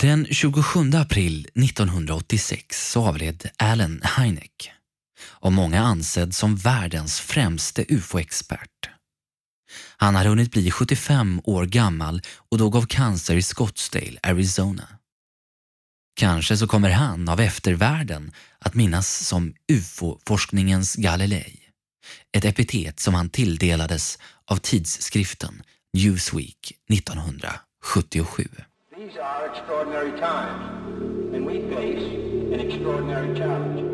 Den 27 april 1986 avled Alan Hynek, av många ansedd som världens främste ufo-expert. Han hade hunnit bli 75 år gammal och dog av cancer i Scottsdale, Arizona. Kanske så kommer han av eftervärlden att minnas som ufo-forskningens Galilei. Ett epitet som han tilldelades av tidskriften Newsweek 1977. These are extraordinary times and we face an extraordinary challenge.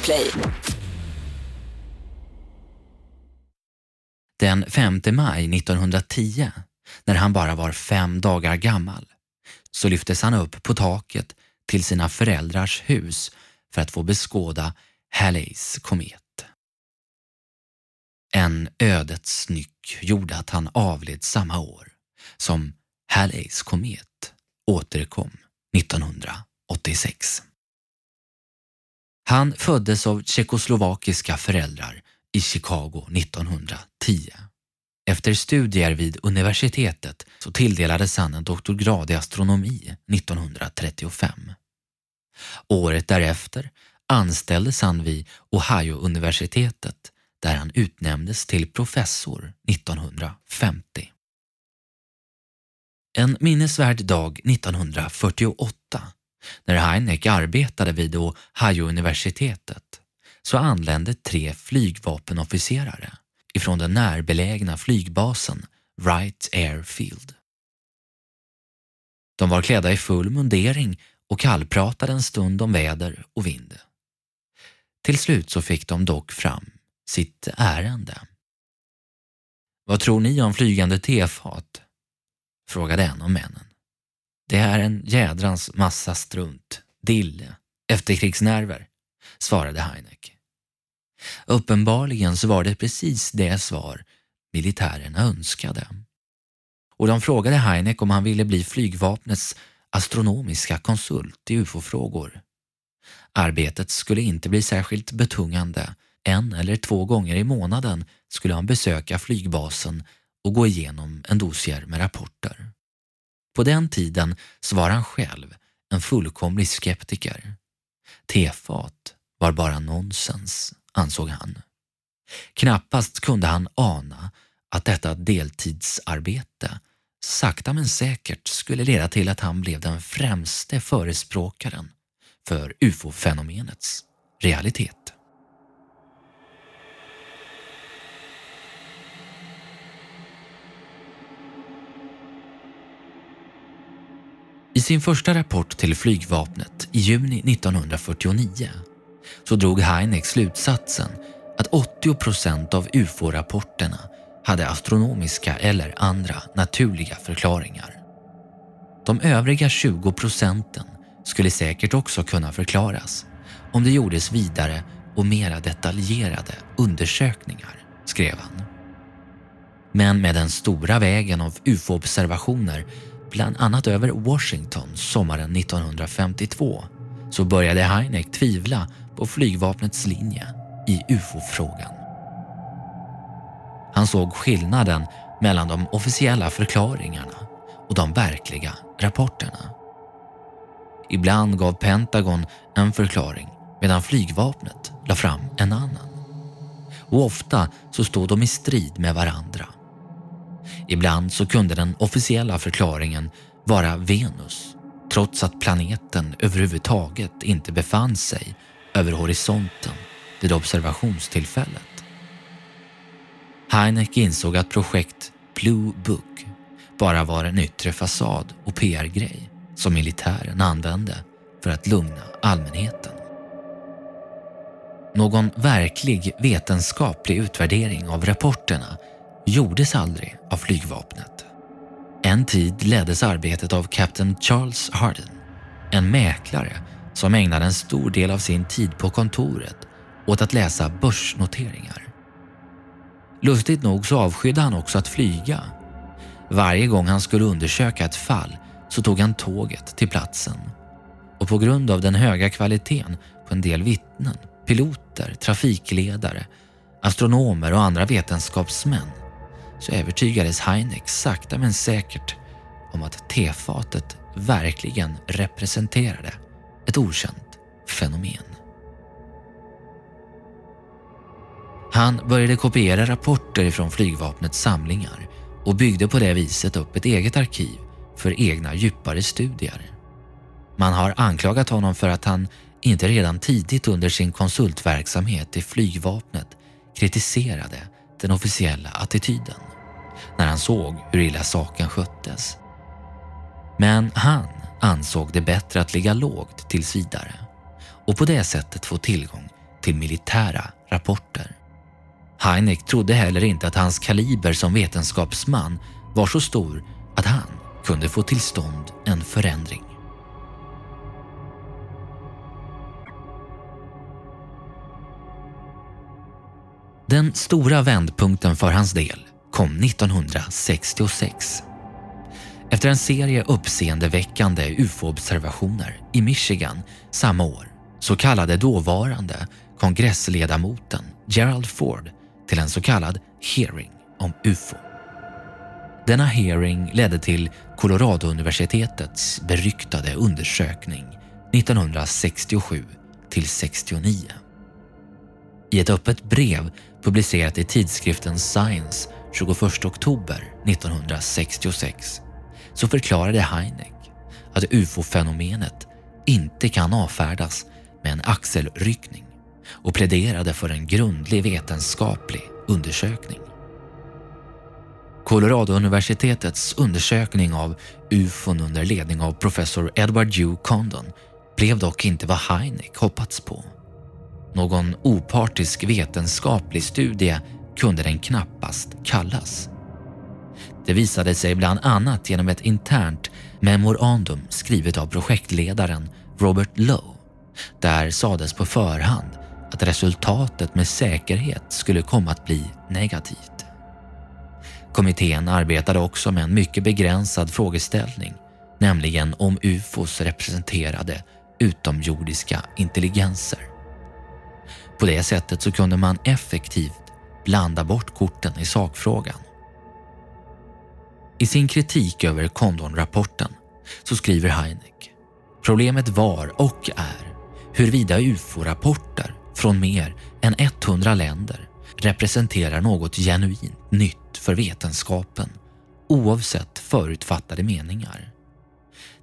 Podplay. Den 5 maj 1910, när han bara var fem dagar gammal, så lyftes han upp på taket till sina föräldrars hus för att få beskåda Halleys komet. En ödets nyck gjorde att han avled samma år som Halleys komet återkom 1986. Han föddes av tjeckoslovakiska föräldrar i Chicago 1910. Efter studier vid universitetet så tilldelades han en doktorgrad i astronomi 1935. Året därefter anställdes han vid Ohio-universitetet där han utnämndes till professor 1950. En minnesvärd dag 1948 när Heineck arbetade vid Ohio-universitetet så anlände tre flygvapenofficerare ifrån den närbelägna flygbasen Wright Airfield. De var klädda i full mundering och kallpratade en stund om väder och vind. Till slut så fick de dock fram sitt ärende. Vad tror ni om flygande tefat? frågade en av männen. Det är en jädrans massa strunt, dille, efterkrigsnerver, svarade Heineck. Uppenbarligen så var det precis det svar militärerna önskade. Och de frågade Heineck om han ville bli flygvapnets astronomiska konsult i ufo-frågor. Arbetet skulle inte bli särskilt betungande. En eller två gånger i månaden skulle han besöka flygbasen och gå igenom en dossier med rapporter. På den tiden så var han själv en fullkomlig skeptiker. Tefat var bara nonsens, ansåg han. Knappast kunde han ana att detta deltidsarbete sakta men säkert skulle leda till att han blev den främste förespråkaren för ufo-fenomenets realitet. I sin första rapport till flygvapnet i juni 1949 så drog Heineck slutsatsen att 80 procent av ufo-rapporterna hade astronomiska eller andra naturliga förklaringar. De övriga 20 procenten skulle säkert också kunna förklaras om det gjordes vidare och mera detaljerade undersökningar, skrev han. Men med den stora vägen av ufo-observationer bland annat över Washington sommaren 1952 så började Heineck tvivla på flygvapnets linje i ufo-frågan. Han såg skillnaden mellan de officiella förklaringarna och de verkliga rapporterna. Ibland gav Pentagon en förklaring medan flygvapnet la fram en annan. Och ofta så stod de i strid med varandra. Ibland så kunde den officiella förklaringen vara Venus trots att planeten överhuvudtaget inte befann sig över horisonten vid observationstillfället. Heineck insåg att projekt Blue Book bara var en yttre fasad och PR-grej som militären använde för att lugna allmänheten. någon verklig vetenskaplig utvärdering av rapporterna gjordes aldrig av flygvapnet. En tid leddes arbetet av kapten Charles Harden, en mäklare som ägnade en stor del av sin tid på kontoret åt att läsa börsnoteringar. Lustigt nog så avskydde han också att flyga. Varje gång han skulle undersöka ett fall så tog han tåget till platsen. Och på grund av den höga kvaliteten på en del vittnen, piloter, trafikledare, astronomer och andra vetenskapsmän så övertygades Heineck sakta men säkert om att tefatet verkligen representerade ett okänt fenomen. Han började kopiera rapporter från flygvapnets samlingar och byggde på det viset upp ett eget arkiv för egna djupare studier. Man har anklagat honom för att han inte redan tidigt under sin konsultverksamhet i flygvapnet kritiserade den officiella attityden när han såg hur illa saken sköttes. Men han ansåg det bättre att ligga lågt tills vidare och på det sättet få tillgång till militära rapporter. Heineck trodde heller inte att hans kaliber som vetenskapsman var så stor att han kunde få till stånd en förändring. Den stora vändpunkten för hans del kom 1966. Efter en serie uppseendeväckande ufo-observationer i Michigan samma år så kallade dåvarande kongressledamoten Gerald Ford till en så kallad hearing om ufo. Denna hearing ledde till Colorado-universitetets beryktade undersökning 1967 till 69. I ett öppet brev publicerat i tidskriften Science 21 oktober 1966 så förklarade Heineck att ufo-fenomenet inte kan avfärdas med en axelryckning och pläderade för en grundlig vetenskaplig undersökning. Colorado-universitetets undersökning av ufon under ledning av professor Edward Hugh Condon blev dock inte vad Heineck hoppats på. Någon opartisk vetenskaplig studie kunde den knappast kallas. Det visade sig bland annat genom ett internt memorandum skrivet av projektledaren Robert Lowe. Där sades på förhand att resultatet med säkerhet skulle komma att bli negativt. Kommittén arbetade också med en mycket begränsad frågeställning, nämligen om ufos representerade utomjordiska intelligenser. På det sättet så kunde man effektivt blanda bort korten i sakfrågan. I sin kritik över Condon-rapporten så skriver Heineck Problemet var och är huruvida ufo-rapporter från mer än 100 länder representerar något genuint nytt för vetenskapen oavsett förutfattade meningar.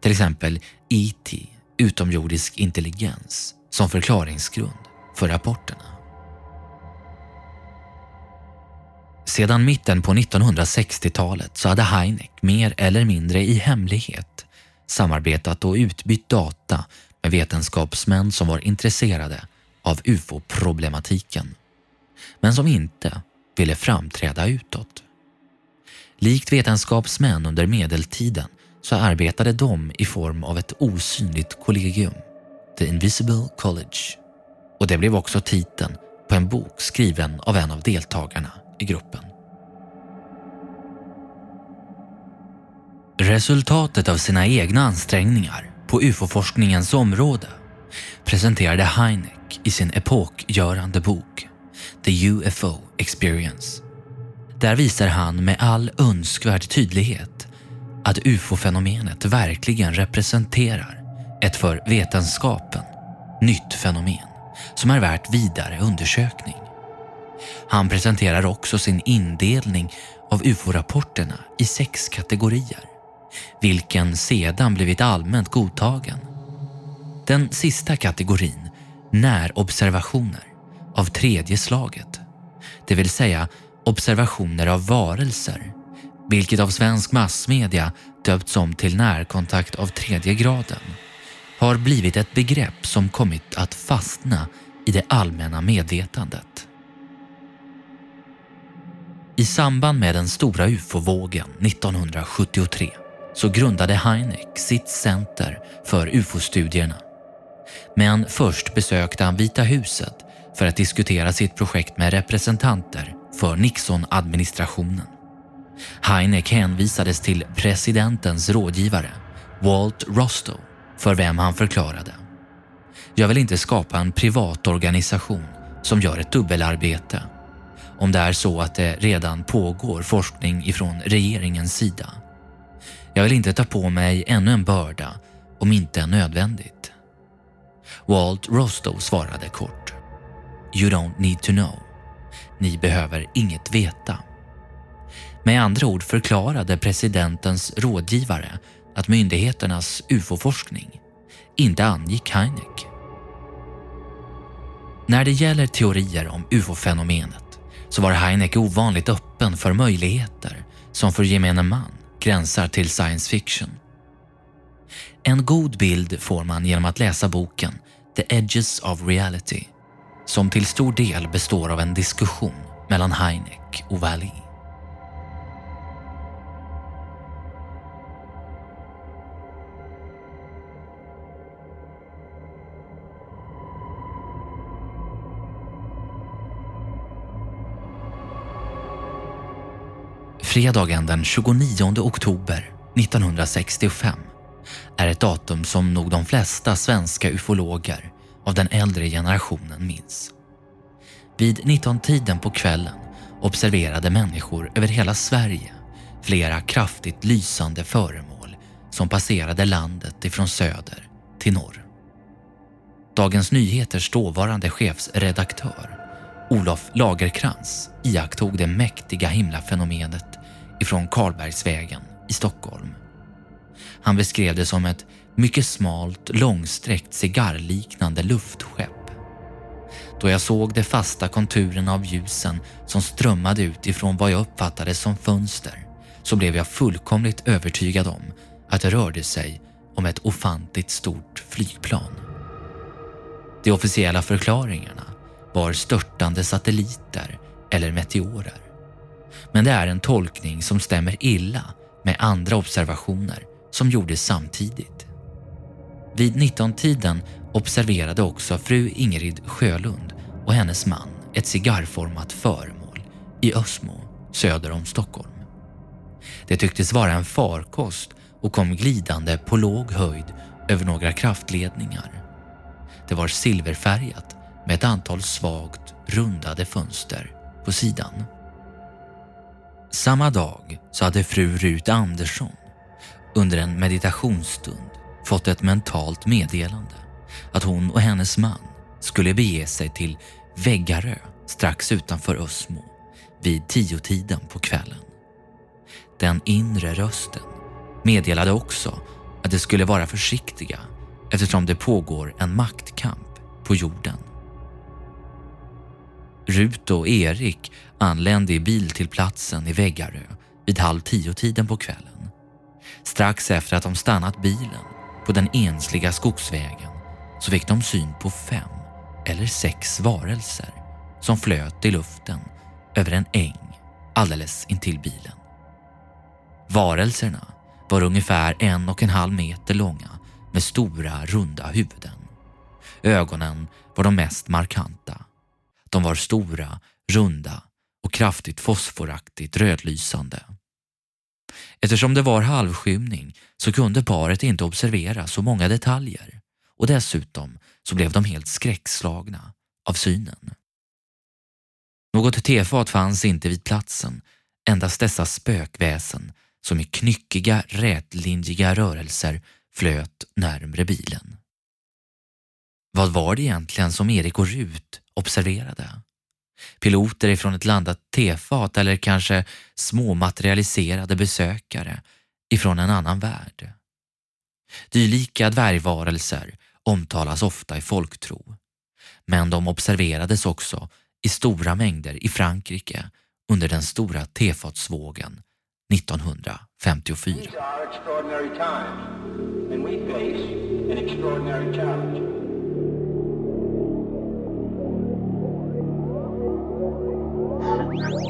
Till exempel E.T. utomjordisk intelligens som förklaringsgrund för rapporterna. Sedan mitten på 1960-talet så hade Heineck mer eller mindre i hemlighet samarbetat och utbytt data med vetenskapsmän som var intresserade av ufo-problematiken men som inte ville framträda utåt. Likt vetenskapsmän under medeltiden så arbetade de i form av ett osynligt kollegium, The Invisible College. Och det blev också titeln på en bok skriven av en av deltagarna i gruppen. Resultatet av sina egna ansträngningar på ufo-forskningens område presenterade Heineck i sin epokgörande bok The UFO Experience. Där visar han med all önskvärd tydlighet att ufo-fenomenet verkligen representerar ett för vetenskapen nytt fenomen som är värt vidare undersökning. Han presenterar också sin indelning av ufo-rapporterna i sex kategorier, vilken sedan blivit allmänt godtagen. Den sista kategorin, närobservationer av tredje slaget, det vill säga observationer av varelser, vilket av svensk massmedia döpts om till närkontakt av tredje graden, har blivit ett begrepp som kommit att fastna i det allmänna medvetandet. I samband med den stora ufo-vågen 1973 så grundade Heineck sitt center för ufo-studierna. Men först besökte han Vita huset för att diskutera sitt projekt med representanter för Nixon-administrationen. Heineck hänvisades till presidentens rådgivare Walt Rostow för vem han förklarade. Jag vill inte skapa en privat organisation som gör ett dubbelarbete. Om det är så att det redan pågår forskning ifrån regeringens sida. Jag vill inte ta på mig ännu en börda om inte är nödvändigt. Walt Rostow svarade kort. You don't need to know. Ni behöver inget veta. Med andra ord förklarade presidentens rådgivare att myndigheternas ufo-forskning inte angick Heineck. När det gäller teorier om ufo-fenomenet så var Heineck ovanligt öppen för möjligheter som för gemene man gränsar till science fiction. En god bild får man genom att läsa boken The Edges of Reality som till stor del består av en diskussion mellan Heineck och Wall-E. Fredagen den 29 oktober 1965 är ett datum som nog de flesta svenska ufologer av den äldre generationen minns. Vid 19-tiden på kvällen observerade människor över hela Sverige flera kraftigt lysande föremål som passerade landet ifrån söder till norr. Dagens Nyheters dåvarande chefsredaktör Olof Lagerkrans iakttog det mäktiga himlafenomenet ifrån Karlbergsvägen i Stockholm. Han beskrev det som ett mycket smalt, långsträckt cigarrliknande luftskepp. Då jag såg de fasta konturerna av ljusen som strömmade ut ifrån vad jag uppfattade som fönster så blev jag fullkomligt övertygad om att det rörde sig om ett ofantligt stort flygplan. De officiella förklaringarna var störtande satelliter eller meteorer. Men det är en tolkning som stämmer illa med andra observationer som gjordes samtidigt. Vid 19-tiden observerade också fru Ingrid Sjölund och hennes man ett cigarrformat föremål i Ösmo söder om Stockholm. Det tycktes vara en farkost och kom glidande på låg höjd över några kraftledningar. Det var silverfärgat med ett antal svagt rundade fönster på sidan. Samma dag så hade fru Rut Andersson under en meditationsstund fått ett mentalt meddelande att hon och hennes man skulle bege sig till Väggarö strax utanför Ösmo vid tiotiden på kvällen. Den inre rösten meddelade också att de skulle vara försiktiga eftersom det pågår en maktkamp på jorden. Rut och Erik anlände i bil till platsen i Väggarö vid halv tio-tiden på kvällen. Strax efter att de stannat bilen på den ensliga skogsvägen så fick de syn på fem eller sex varelser som flöt i luften över en äng alldeles intill bilen. Varelserna var ungefär en och en halv meter långa med stora runda huvuden. Ögonen var de mest markanta. De var stora, runda och kraftigt fosforaktigt rödlysande. Eftersom det var halvskymning så kunde paret inte observera så många detaljer och dessutom så blev de helt skräckslagna av synen. Något tefat fanns inte vid platsen, endast dessa spökväsen som i knyckiga, rätlinjiga rörelser flöt närmre bilen. Vad var det egentligen som Erik och Rut observerade? Piloter ifrån ett landat tefat eller kanske små materialiserade besökare ifrån en annan värld? Dylika dvärgvarelser omtalas ofta i folktro, men de observerades också i stora mängder i Frankrike under den stora tefatsvågen 1954. you.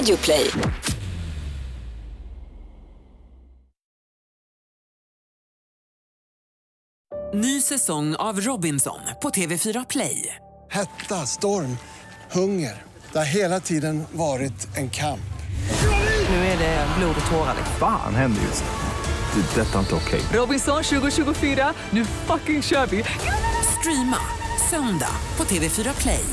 Radioplay. Ny säsong av Robinson på TV4 Play. Hetta, storm, hunger. Det har hela tiden varit en kamp. Nu är det blod och tårar. Fan händer just nu. Det. är Detta är inte okej. Robinson 2024, nu fucking kör vi! Streama söndag på TV4 Play.